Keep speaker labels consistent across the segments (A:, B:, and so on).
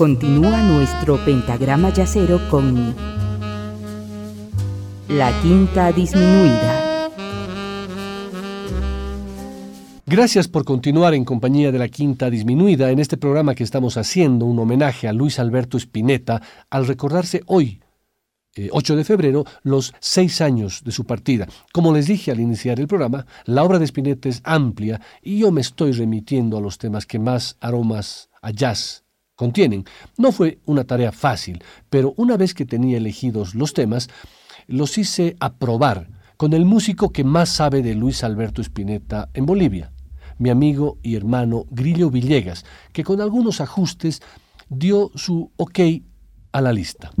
A: Continúa nuestro pentagrama yacero con la quinta disminuida.
B: Gracias por continuar en compañía de la Quinta Disminuida en este programa que estamos haciendo un homenaje a Luis Alberto Spinetta al recordarse hoy, 8 eh, de febrero, los seis años de su partida. Como les dije al iniciar el programa, la obra de Spinetta es amplia y yo me estoy remitiendo a los temas que más aromas a jazz contienen. No fue una tarea fácil, pero una vez que tenía elegidos los temas, los hice aprobar con el músico que más sabe de Luis Alberto Spinetta en Bolivia, mi amigo y hermano Grillo Villegas, que con algunos ajustes dio su ok a la lista.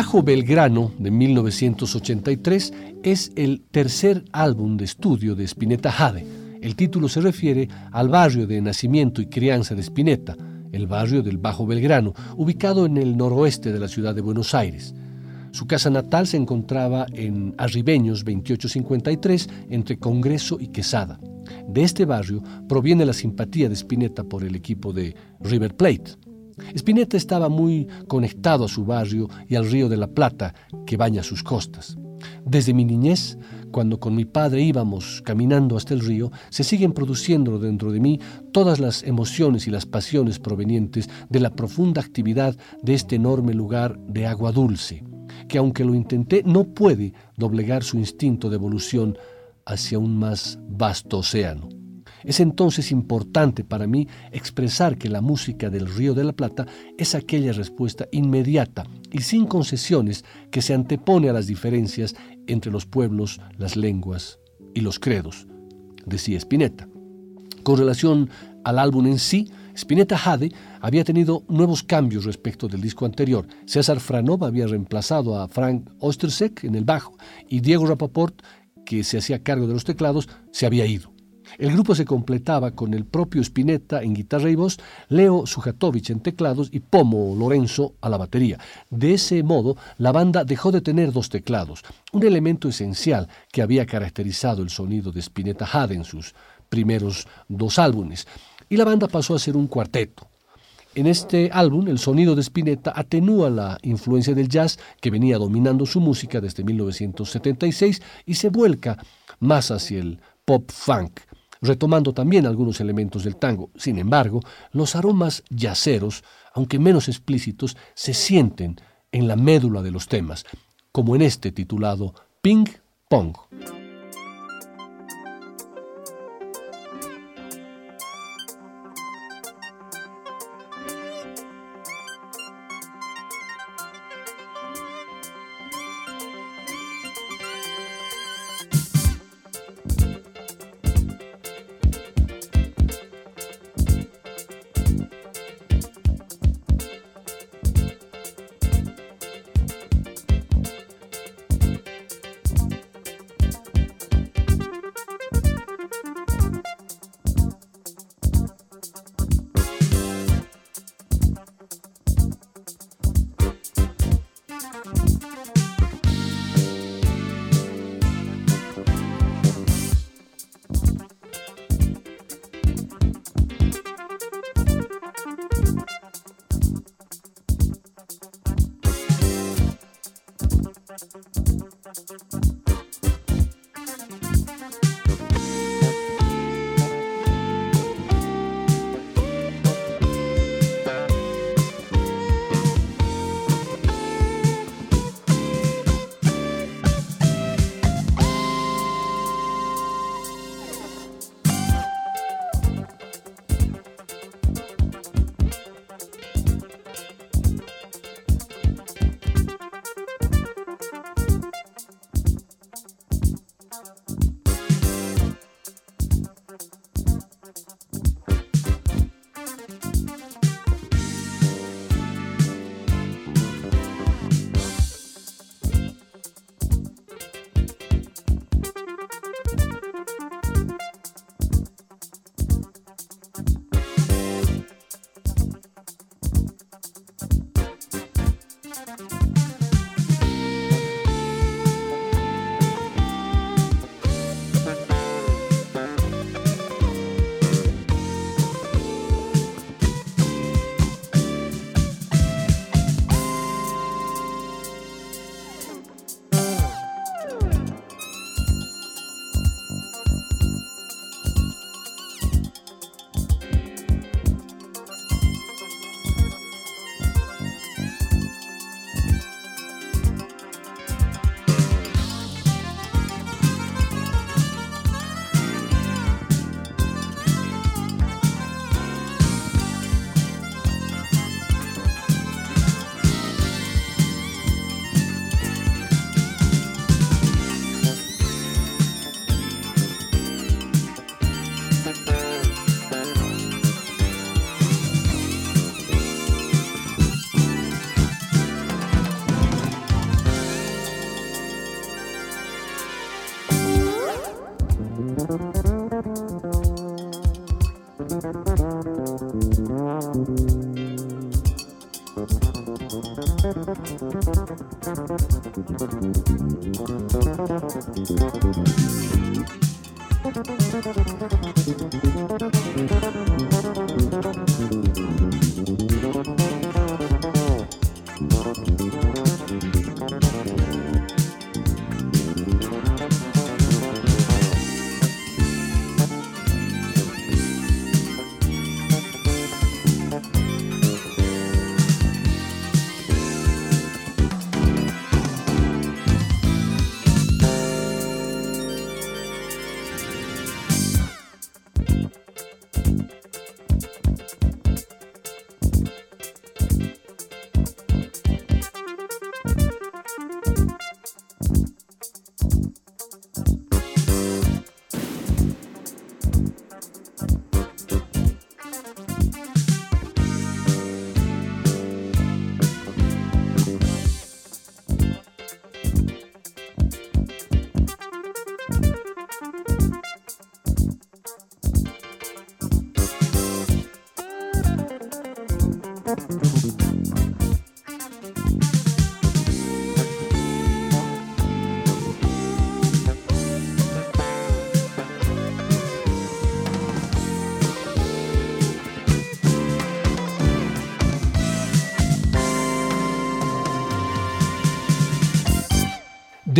B: Bajo Belgrano de 1983 es el tercer álbum de estudio de Spinetta Jade. El título se refiere al barrio de nacimiento y crianza de Spinetta, el barrio del Bajo Belgrano, ubicado en el noroeste de la ciudad de Buenos Aires. Su casa natal se encontraba en Arribeños 2853, entre Congreso y Quesada. De este barrio proviene la simpatía de Spinetta por el equipo de River Plate. Spinetta estaba muy conectado a su barrio y al río de la Plata que baña sus costas. Desde mi niñez, cuando con mi padre íbamos caminando hasta el río, se siguen produciendo dentro de mí todas las emociones y las pasiones provenientes de la profunda actividad de este enorme lugar de agua dulce, que aunque lo intenté no puede doblegar su instinto de evolución hacia un más vasto océano. Es entonces importante para mí expresar que la música del Río de la Plata es aquella respuesta inmediata y sin concesiones que se antepone a las diferencias entre los pueblos, las lenguas y los credos, decía Spinetta. Con relación al álbum en sí, Spinetta Jade había tenido nuevos cambios respecto del disco anterior. César Franov había reemplazado a Frank Ostersek en el bajo y Diego Rapaport, que se hacía cargo de los teclados, se había ido. El grupo se completaba con el propio Spinetta en guitarra y voz, Leo Sujatovic en teclados y Pomo Lorenzo a la batería. De ese modo, la banda dejó de tener dos teclados, un elemento esencial que había caracterizado el sonido de Spinetta Jade en sus primeros dos álbumes, y la banda pasó a ser un cuarteto. En este álbum, el sonido de Spinetta atenúa la influencia del jazz que venía dominando su música desde 1976 y se vuelca más hacia el pop funk, retomando también algunos elementos del tango. Sin embargo, los aromas yaceros, aunque menos explícitos, se sienten en la médula de los temas, como en este titulado Ping Pong.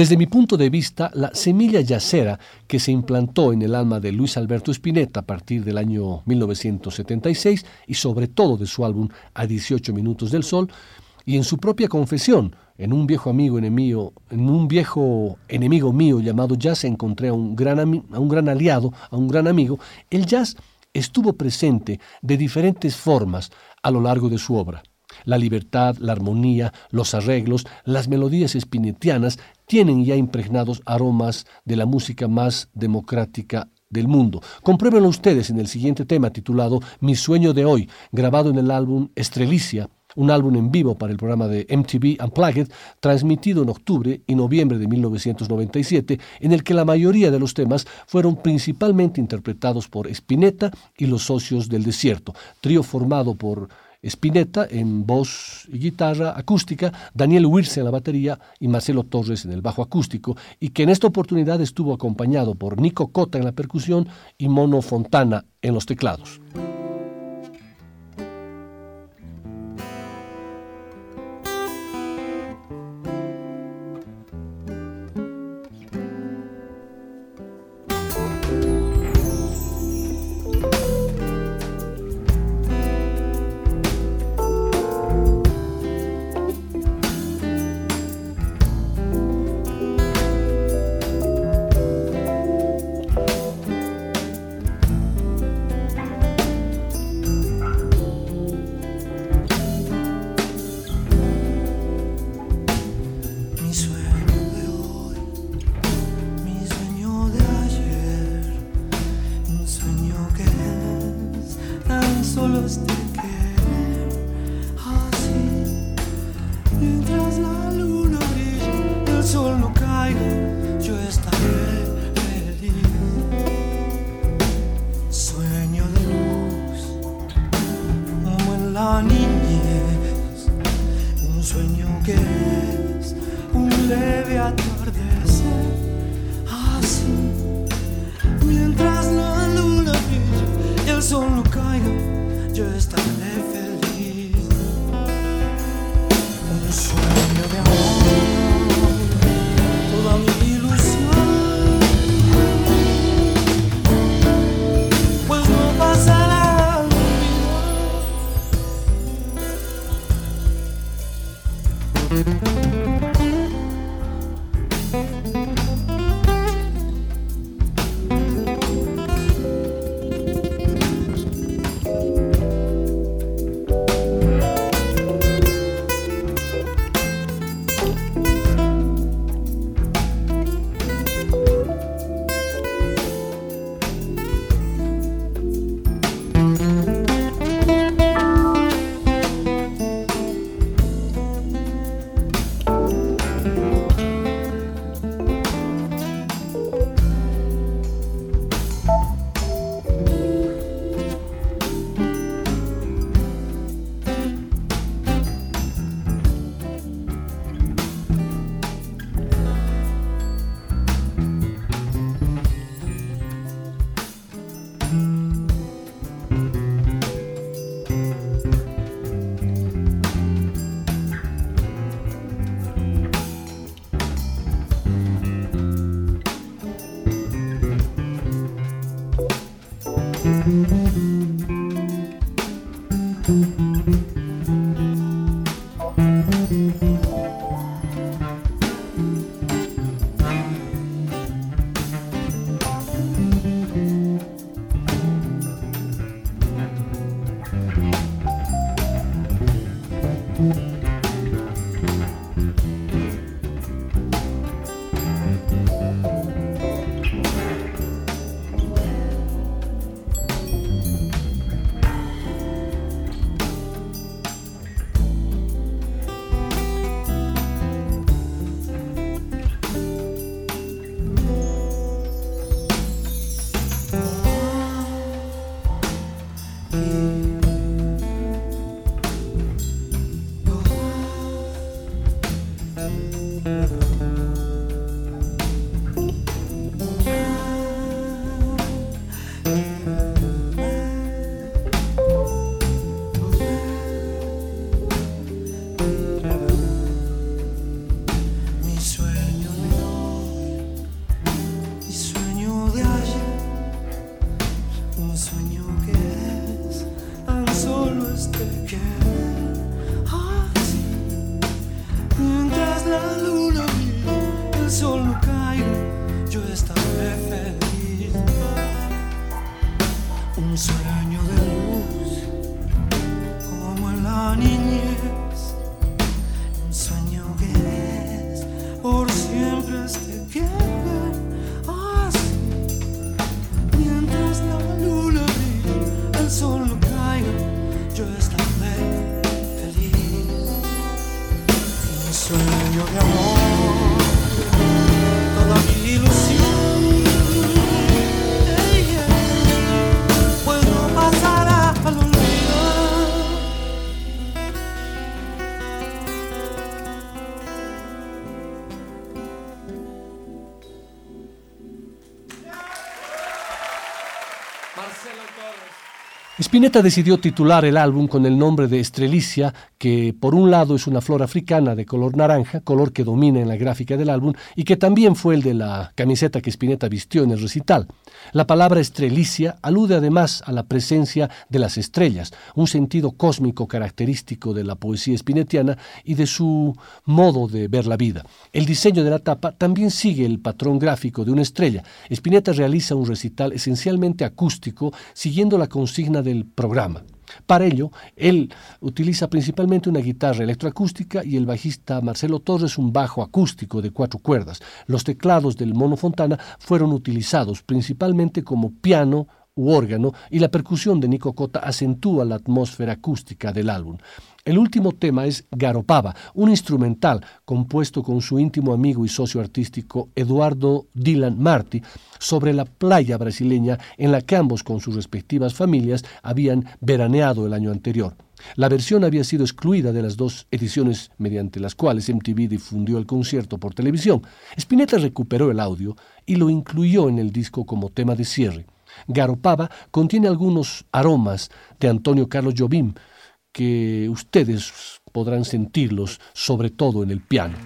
B: Desde mi punto de vista, la semilla yacera que se implantó en el alma de Luis Alberto Spinetta a partir del año 1976 y sobre todo de su álbum A 18 Minutos del Sol, y en su propia confesión, en un viejo amigo enemigo, en un viejo enemigo mío llamado jazz encontré a un gran, a un gran aliado, a un gran amigo, el jazz estuvo presente de diferentes formas a lo largo de su obra. La libertad, la armonía, los arreglos, las melodías espinetianas tienen ya impregnados aromas de la música más democrática del mundo. Compruébenlo ustedes en el siguiente tema titulado Mi sueño de hoy, grabado en el álbum Estrelicia, un álbum en vivo para el programa de MTV Unplugged, transmitido en octubre y noviembre de 1997, en el que la mayoría de los temas fueron principalmente interpretados por Spinetta y los Socios del Desierto, trío formado por Spinetta en voz y guitarra acústica, Daniel Wirse en la batería y Marcelo Torres en el bajo acústico, y que en esta oportunidad estuvo acompañado por Nico Cota en la percusión y Mono Fontana en los teclados. stop. shining Spinetta decidió titular el álbum con el nombre de Estrelicia, que por un lado es una flor africana de color naranja, color que domina en la gráfica del álbum, y que también fue el de la camiseta que Spinetta vistió en el recital. La palabra estrelicia alude además a la presencia de las estrellas, un sentido cósmico característico de la poesía spinettiana y de su modo de ver la vida. El diseño de la tapa también sigue el patrón gráfico de una estrella. Spinetta realiza un recital esencialmente acústico, siguiendo la consigna del programa. Para ello, él utiliza principalmente una guitarra electroacústica y el bajista Marcelo Torres un bajo acústico de cuatro cuerdas. Los teclados del Mono Fontana fueron utilizados principalmente como piano u órgano y la percusión de Nico Cota acentúa la atmósfera acústica del álbum. El último tema es Garopaba, un instrumental compuesto con su íntimo amigo y socio artístico Eduardo Dylan Marti sobre la playa brasileña en la que ambos con sus respectivas familias habían veraneado el año anterior. La versión había sido excluida de las dos ediciones mediante las cuales MTV difundió el concierto por televisión. Spinetta recuperó el audio y lo incluyó en el disco como tema de cierre. Garopaba contiene algunos aromas de Antonio Carlos Jobim, que ustedes podrán sentirlos sobre todo en el piano.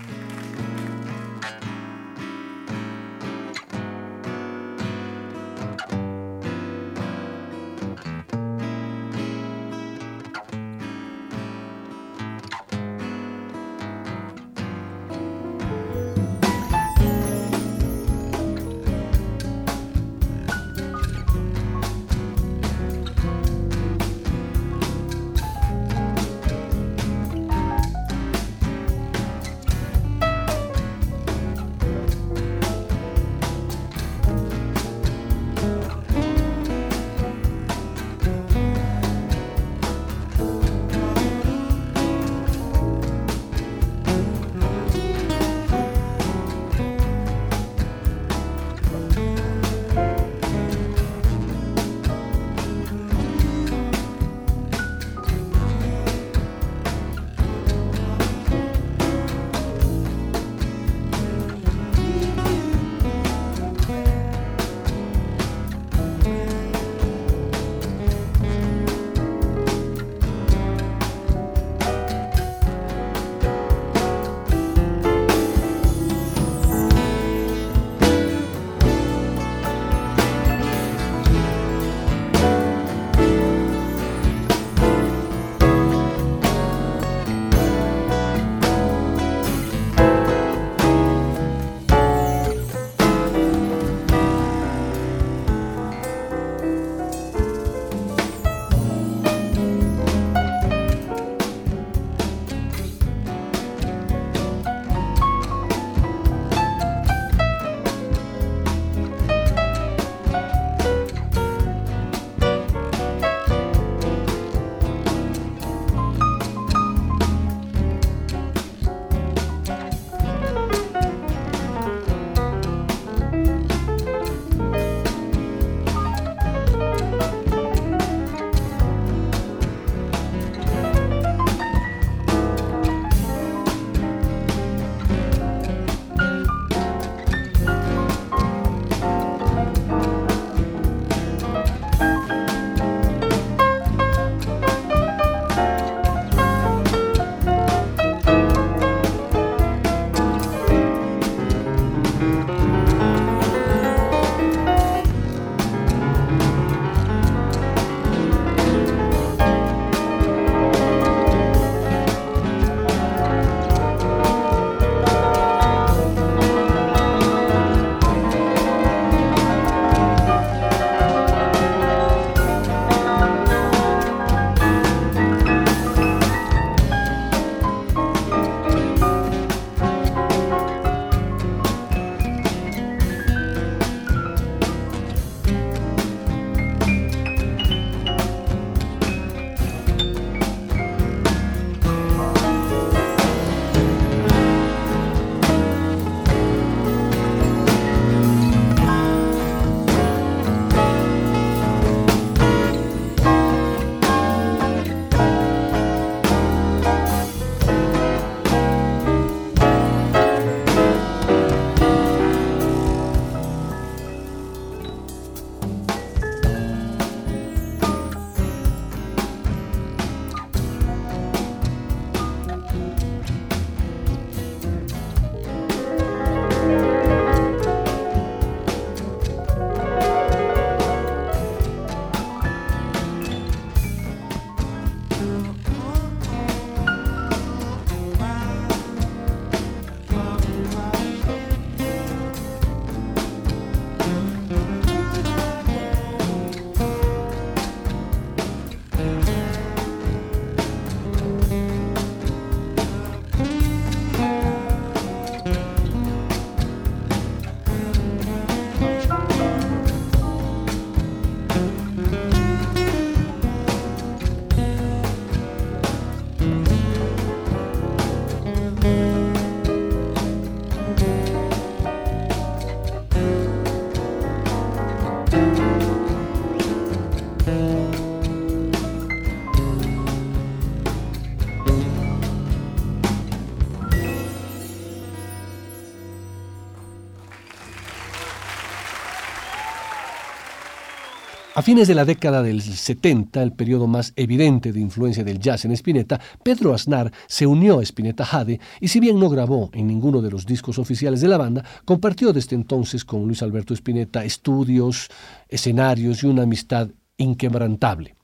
B: A fines de la década del 70, el periodo más evidente de influencia del jazz en Spinetta, Pedro Aznar se unió a Spinetta Jade y si bien no grabó en ninguno de los discos oficiales de la banda, compartió desde entonces con Luis Alberto Spinetta estudios, escenarios y una amistad inquebrantable.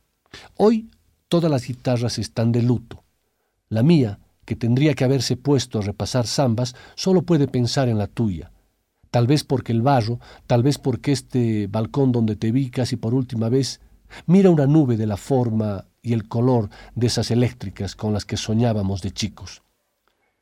B: Hoy todas las guitarras están de luto. La mía, que tendría que haberse puesto a repasar zambas, solo puede pensar en la tuya tal vez porque el barro, tal vez porque este balcón donde te vi casi por última vez, mira una nube de la forma y el color de esas eléctricas con las que soñábamos de chicos.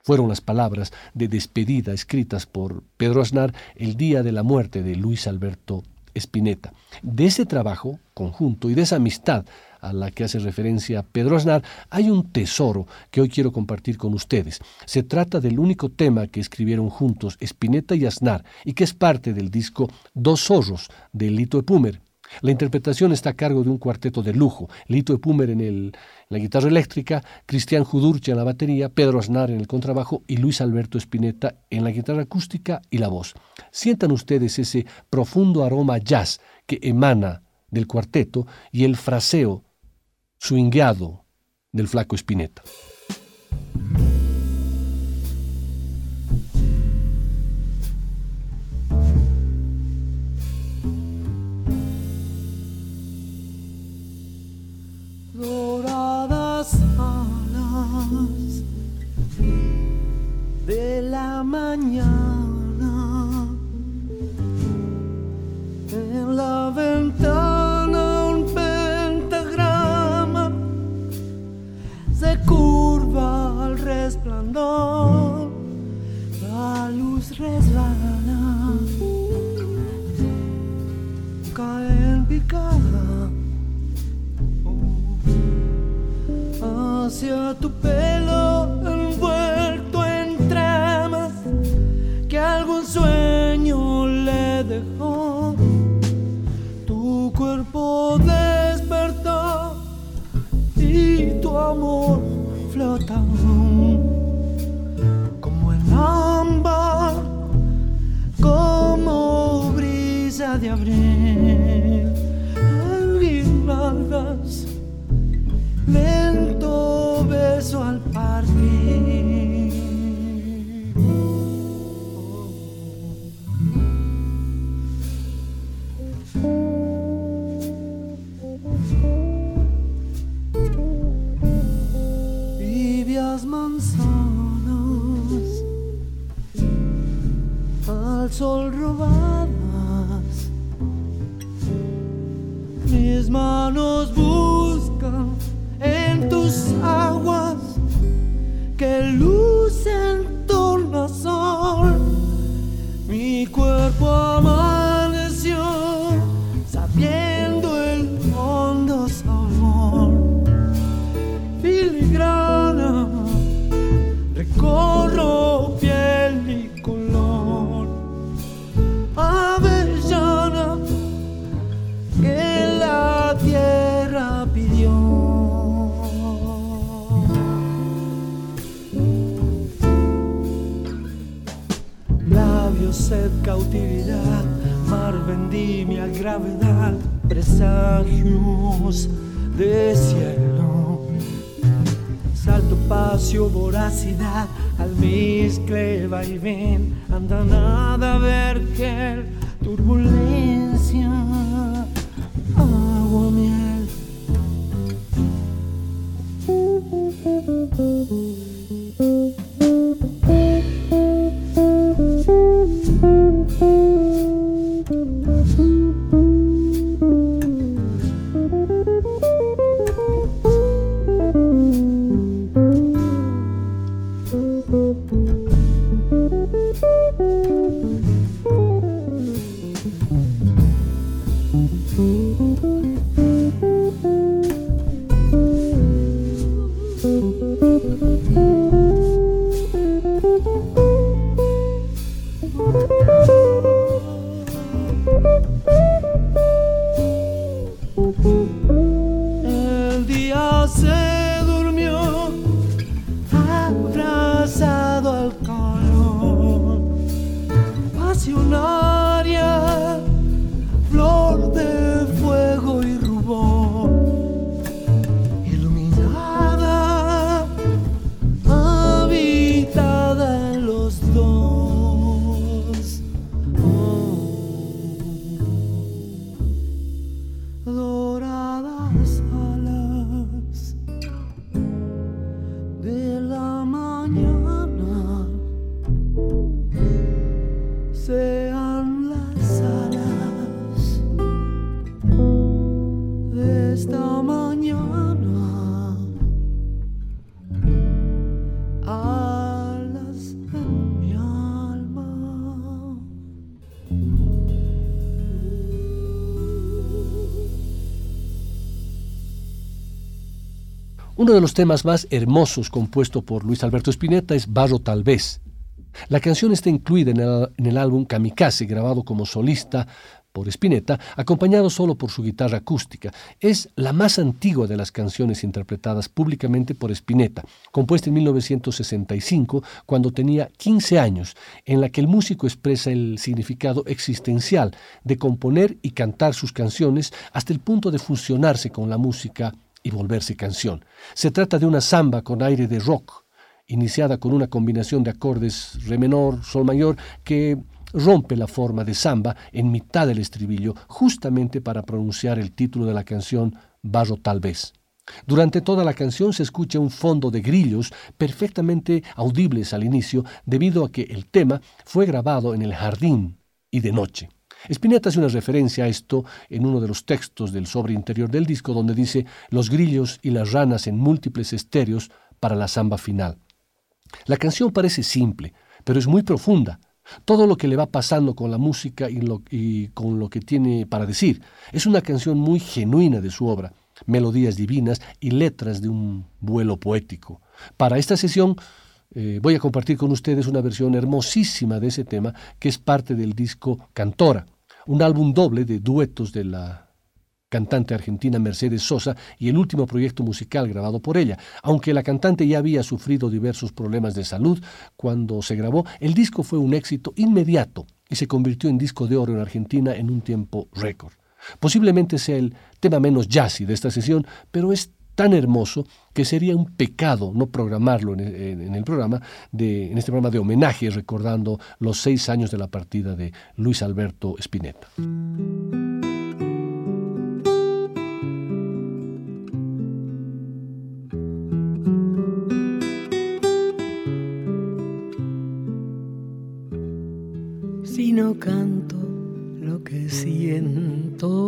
B: Fueron las palabras de despedida escritas por Pedro Aznar el día de la muerte de Luis Alberto Spinetta. De ese trabajo conjunto y de esa amistad a la que hace referencia Pedro Aznar, hay un tesoro que hoy quiero compartir con ustedes. Se trata del único tema que escribieron juntos Spinetta y Aznar y que es parte del disco Dos Zorros de Lito Epumer. La interpretación está a cargo de un cuarteto de lujo, Lito Epumer en, el, la guitarra eléctrica, Cristian Judurcha en la batería, Pedro Aznar en el contrabajo y Luis Alberto Spinetta en la guitarra acústica y la voz. Sientan ustedes ese profundo aroma jazz que emana del cuarteto y el fraseo swingado del flaco Spinetta.
C: Doradas alas de la mañana
D: cautividad, mar, vendimia, gravedad, presagios de cielo. Salto, pasio, voracidad, almizcle, va y ven, anda nada, ver que turbulencia
B: Uno de los temas más hermosos compuesto por Luis Alberto Spinetta es Barro Tal vez. La canción está incluida en el, en el álbum Kamikaze, grabado como solista por Spinetta, acompañado solo por su guitarra acústica. Es la más antigua de las canciones interpretadas públicamente por Spinetta, compuesta en 1965, cuando tenía 15 años, en la que el músico expresa el significado existencial de componer y cantar sus canciones hasta el punto de fusionarse con la música y volverse canción. Se trata de una samba con aire de rock, iniciada con una combinación de acordes re menor, sol mayor, que rompe la forma de samba en mitad del estribillo, justamente para pronunciar el título de la canción Barro tal vez. Durante toda la canción se escucha un fondo de grillos perfectamente audibles al inicio debido a que el tema fue grabado en el jardín y de noche. Spinetta hace una referencia a esto en uno de los textos del sobre interior del disco donde dice los grillos y las ranas en múltiples estéreos para la samba final. La canción parece simple, pero es muy profunda todo lo que le va pasando con la música y, con lo que tiene para decir. Es una canción muy genuina de su obra, melodías divinas y letras de un vuelo poético. Para esta sesión eh, voy a compartir con ustedes una versión hermosísima de ese tema que es parte del disco Cantora, un álbum doble de duetos de la cantante argentina Mercedes Sosa y el último proyecto musical grabado por ella. Aunque la cantante ya había sufrido diversos problemas de salud cuando se grabó, el disco fue un éxito inmediato y se convirtió en disco de oro en Argentina en un tiempo récord. Posiblemente sea el tema menos jazzy de esta sesión, pero es tan hermoso que sería un pecado no programarlo en, el programa de, en este programa de homenaje recordando los seis años de la partida de Luis Alberto Spinetta.
E: no canto lo que siento,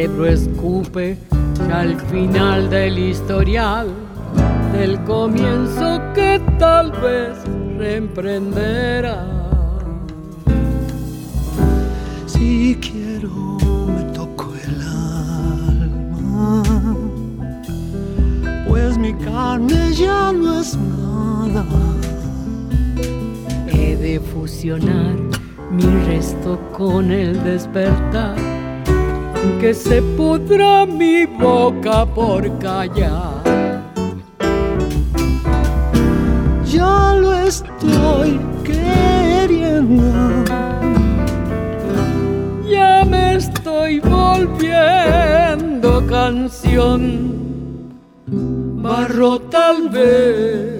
E: Cerebro escupe ya al final del historial, del comienzo que tal vez reemprenderá.
C: Si quiero mi carne ya no es nada.
E: He de fusionar mi resto con el despertar, que se pudra mi boca por callar.
C: Ya lo estoy queriendo.
E: Ya me estoy volviendo canción barro tal vez.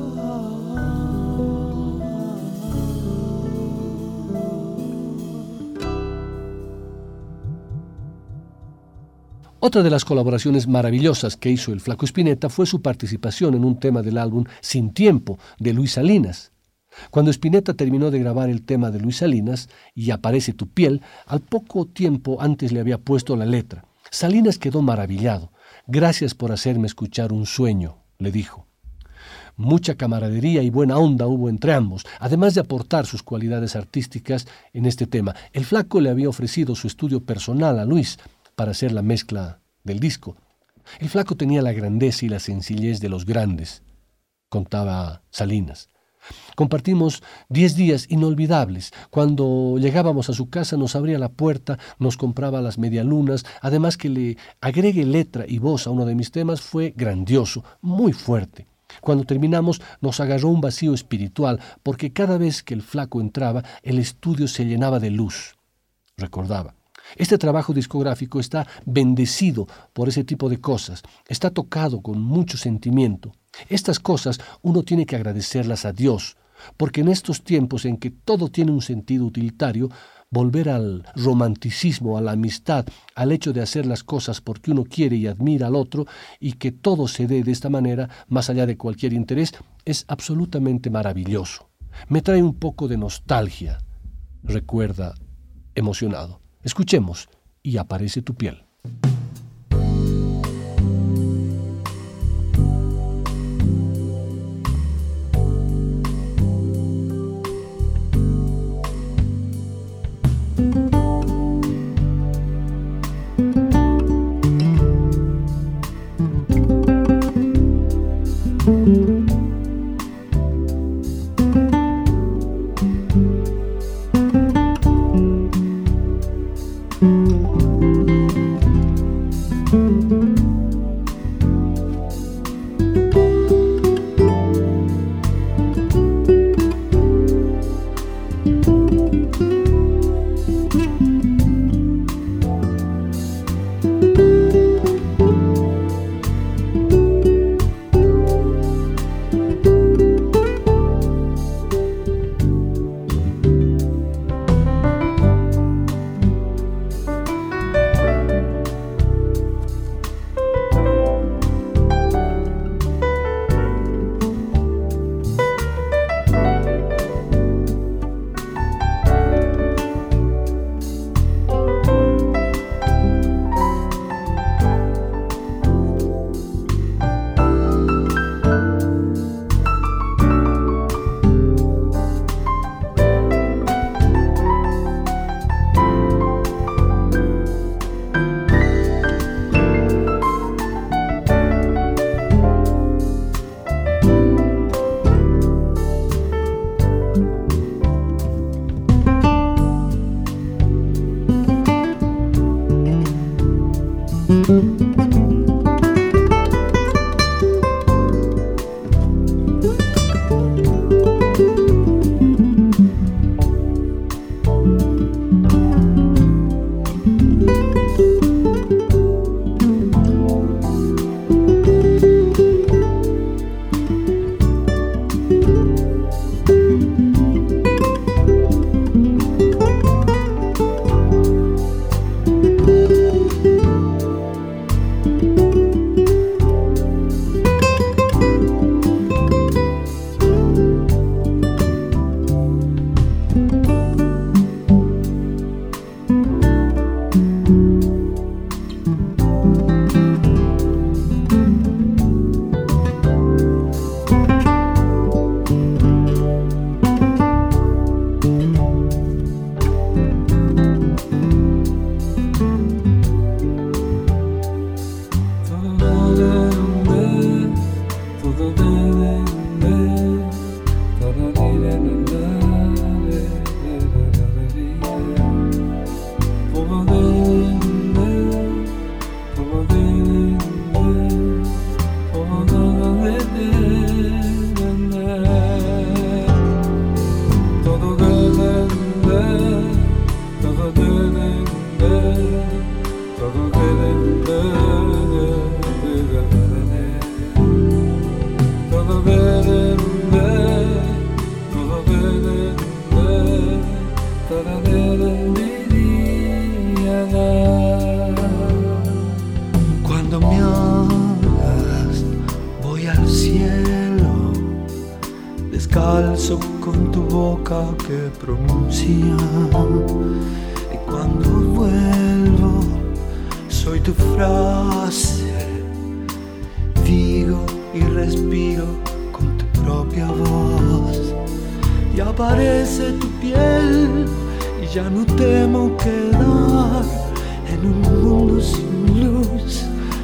B: Otra de las colaboraciones maravillosas que hizo el Flaco Spinetta fue su participación en un tema del álbum Sin Tiempo de Luis Salinas. Cuando Spinetta terminó de grabar el tema de Luis Salinas y aparece tu piel, al poco tiempo antes le había puesto la letra. Salinas quedó maravillado. Gracias por hacerme escuchar un sueño, le dijo. Mucha camaradería y buena onda hubo entre ambos, además de aportar sus cualidades artísticas en este tema. El flaco le había ofrecido su estudio personal a Luis, para hacer la mezcla del disco. El flaco tenía la grandeza y la sencillez de los grandes, contaba Salinas. Compartimos diez días inolvidables. Cuando llegábamos a su casa nos abría la puerta, nos compraba las medialunas, además que le agregue letra y voz a uno de mis temas fue grandioso, muy fuerte. Cuando terminamos nos agarró un vacío espiritual, porque cada vez que el flaco entraba el estudio se llenaba de luz, recordaba. Este trabajo discográfico está bendecido por ese tipo de cosas, está tocado con mucho sentimiento. Estas cosas uno tiene que agradecerlas a Dios, porque en estos tiempos en que todo tiene un sentido utilitario, volver al romanticismo, a la amistad, al hecho de hacer las cosas porque uno quiere y admira al otro y que todo se dé de esta manera, más allá de cualquier interés, es absolutamente maravilloso. Me trae un poco de nostalgia, recuerda emocionado. Escuchemos y aparece tu piel.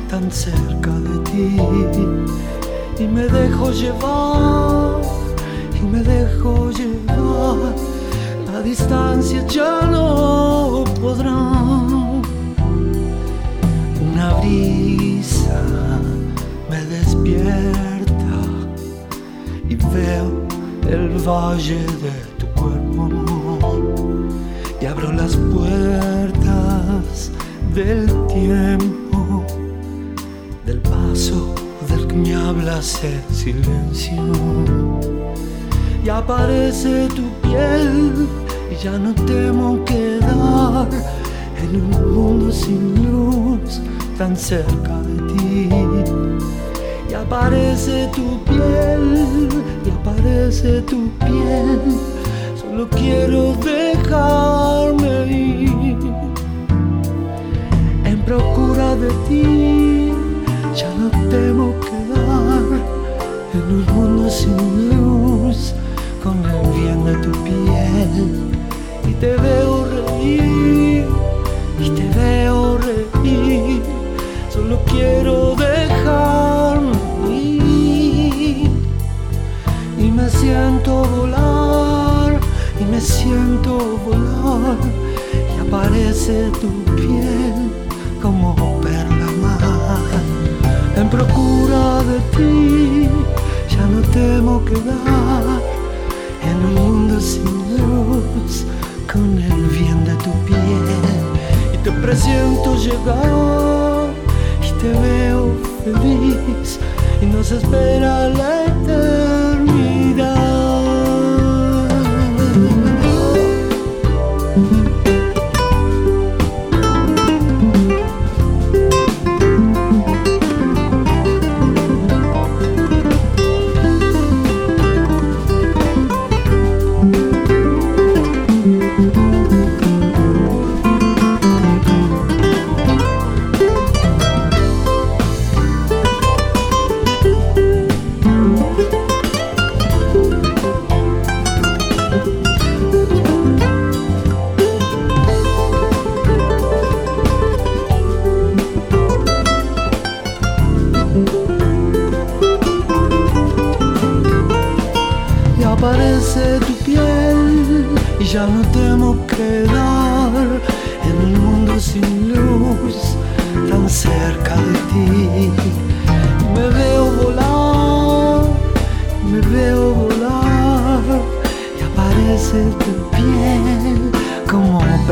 C: Tan cerca de ti. Y me dejo llevar y me dejo llevar. La distancia ya no podrá. Una brisa me despierta y veo el valle de tu cuerpo, amor. Y abro las puertas del tiempo, hablas en silencio y aparece tu piel y ya no temo quedar en un mundo sin luz tan cerca de ti. Y aparece tu piel y aparece tu piel, solo quiero dejarme ir en procura de ti. Ya no temo en un mundo sin luz con el bien de tu piel. Y te veo reír y te veo reír. Solo quiero dejarme ir. Y me siento volar y me siento volar. Y aparece tu piel como perla mar. En procura de ti quedar en un mundo sin luz con el bien de tu piel y te presiento llegar y te veo feliz y nos espera la eternidad.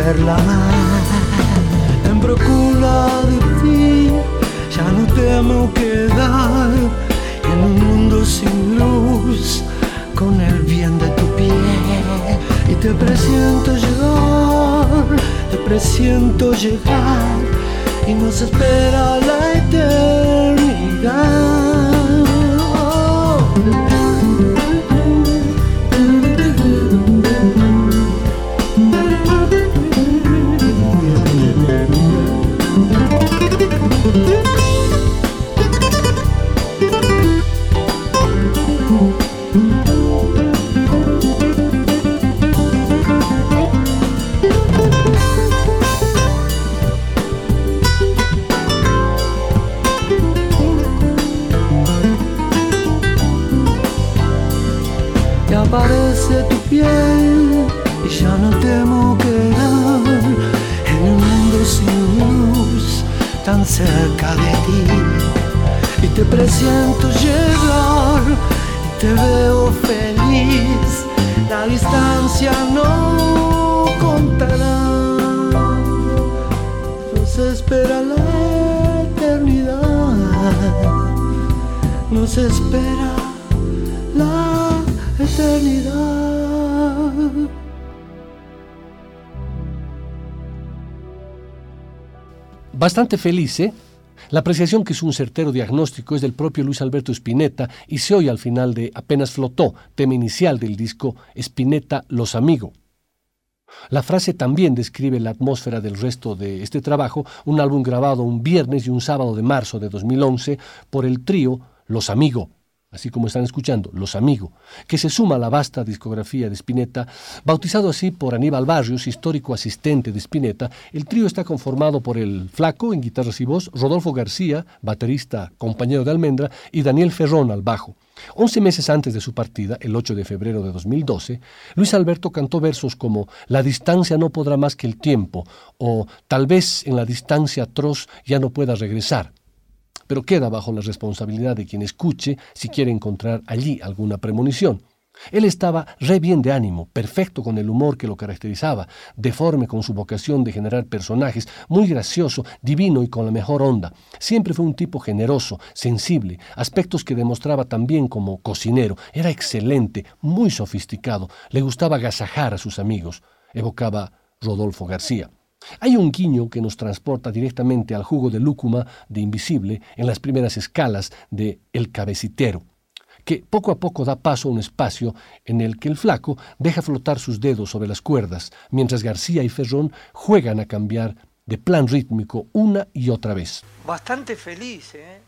C: Como perla mar. En procura de ti ya no temo quedar en un mundo sin luz con el bien de tu piel y te presiento llegar, te presiento llegar y nos espera la eternidad.
B: Bastante feliz, ¿eh? La apreciación que es un certero diagnóstico es del propio Luis Alberto Spinetta y se oye al final de Apenas flotó, tema inicial del disco Spinetta Los Amigos. La frase también describe la atmósfera del resto de este trabajo, un álbum grabado un viernes y un sábado de marzo de 2011 por el trío Los Amigos, así como están escuchando, Los Amigos, que se suma a la vasta discografía de Spinetta, bautizado así por Aníbal Barrios, histórico asistente de Spinetta. El trío está conformado por el Flaco en guitarras y voz, Rodolfo García, baterista, compañero de Almendra, y Daniel Ferrón al bajo. Once meses antes de su partida, el 8 de febrero de 2012, Luis Alberto cantó versos como La distancia no podrá más que el tiempo o Tal vez en la distancia atroz ya no pueda regresar pero queda bajo la responsabilidad de quien escuche si quiere encontrar allí alguna premonición. Él estaba re bien de ánimo, perfecto con el humor que lo caracterizaba, deforme con su vocación de generar personajes, muy gracioso, divino y con la mejor onda. Siempre fue un tipo generoso, sensible, aspectos que demostraba también como cocinero. Era excelente, muy sofisticado, le gustaba agasajar a sus amigos, evocaba Rodolfo García. Hay un guiño que nos transporta directamente al jugo de lúcuma de Invisible en las primeras escalas de El Cabecitero, que poco a poco da paso a un espacio en el que el flaco deja flotar sus dedos sobre las cuerdas, mientras García y Ferrón juegan a cambiar de plan rítmico una y otra vez.
D: Bastante feliz, ¿eh?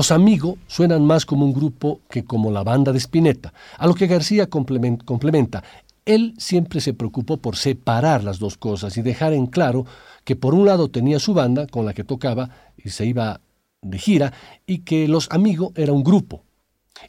B: Los Amigos suenan más como un grupo que como la banda de Spinetta, a lo que García complementa. Él siempre se preocupó por separar las dos cosas y dejar en claro que por un lado tenía su banda con la que tocaba y se iba de gira y que Los Amigos era un grupo.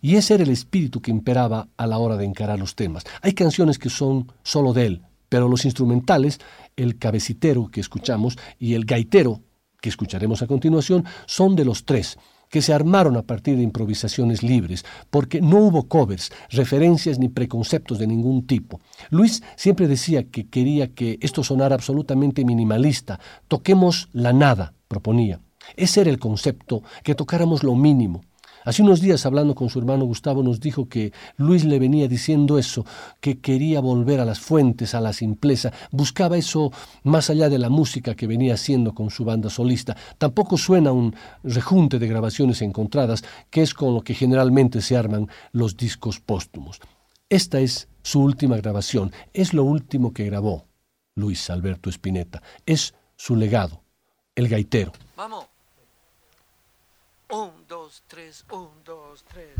B: Y ese era el espíritu que imperaba a la hora de encarar los temas. Hay canciones que son solo de él, pero los instrumentales, el cabecitero que escuchamos y el gaitero que escucharemos a continuación, son de los tres que se armaron a partir de improvisaciones libres, porque no hubo covers, referencias ni preconceptos de ningún tipo. Luis siempre decía que quería que esto sonara absolutamente minimalista, toquemos la nada, proponía. Ese era el concepto, que tocáramos lo mínimo. Hace unos días, hablando con su hermano Gustavo, nos dijo que Luis le venía diciendo eso, que quería volver a las fuentes, a la simpleza, buscaba eso más allá de la música que venía haciendo con su banda solista. Tampoco suena un rejunte de grabaciones encontradas, que es con lo que generalmente se arman los discos póstumos. Esta es su última grabación, es lo último que grabó Luis Alberto Spinetta, es su legado, el gaitero.
D: Vamos. Un, dos, tres, un, dos, tres.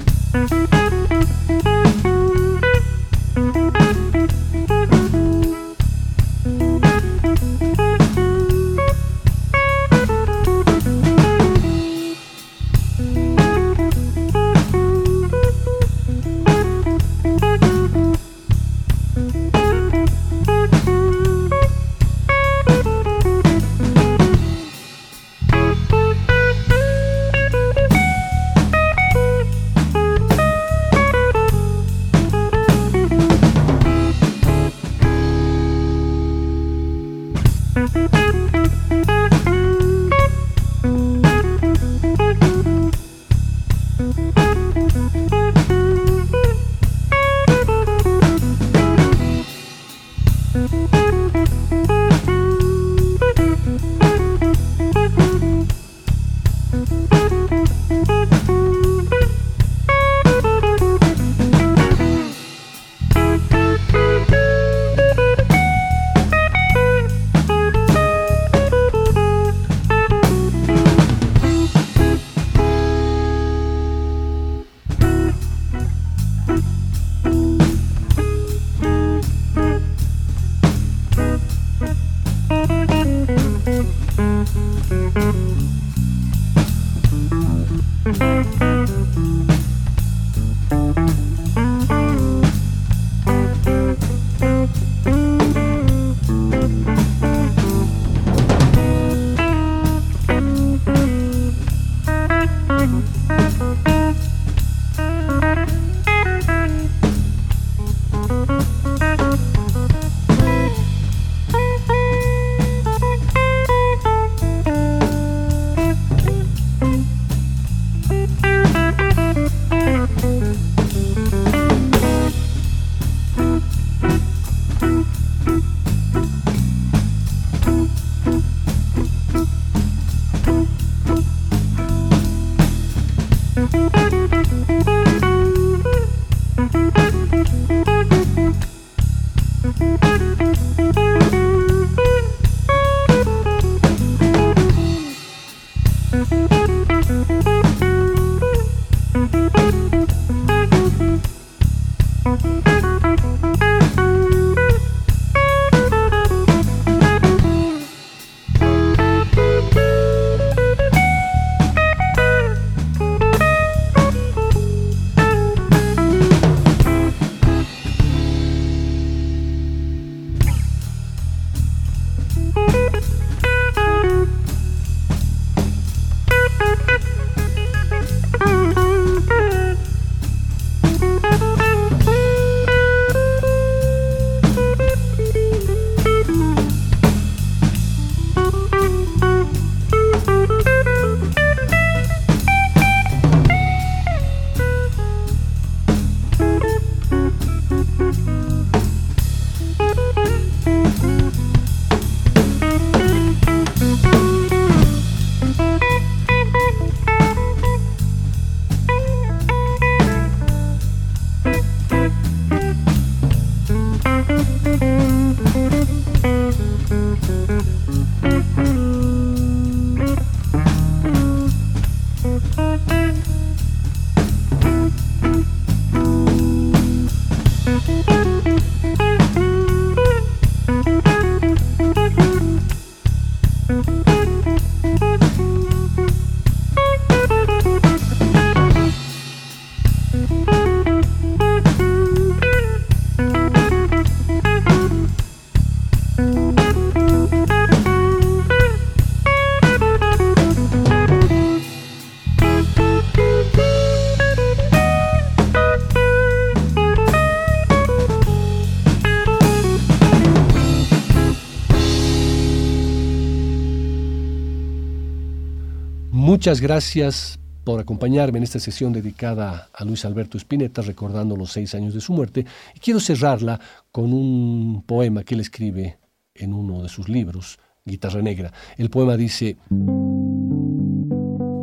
B: Muchas gracias por acompañarme en esta sesión dedicada a Luis Alberto Spinetta, recordando los seis años de su muerte. Y quiero cerrarla con un poema que él escribe en uno de sus libros, Guitarra Negra. El poema dice,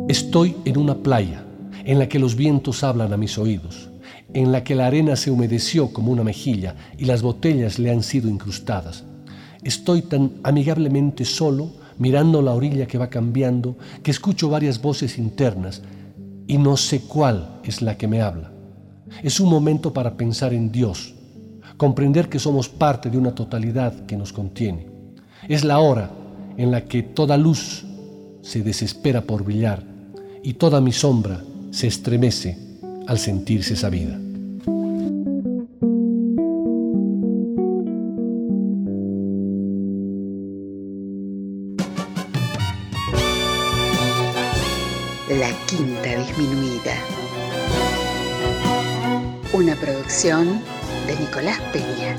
B: Estoy en una playa en la que los vientos hablan a mis oídos, en la que la arena se humedeció como una mejilla y las botellas le han sido incrustadas. Estoy tan amigablemente solo mirando la orilla que va cambiando, que escucho varias voces internas y no sé cuál es la que me habla. Es un momento para pensar en Dios, comprender que somos parte de una totalidad que nos contiene. Es la hora en la que toda luz se desespera por brillar y toda mi sombra se estremece al sentirse sabida.
F: De Nicolás Peña.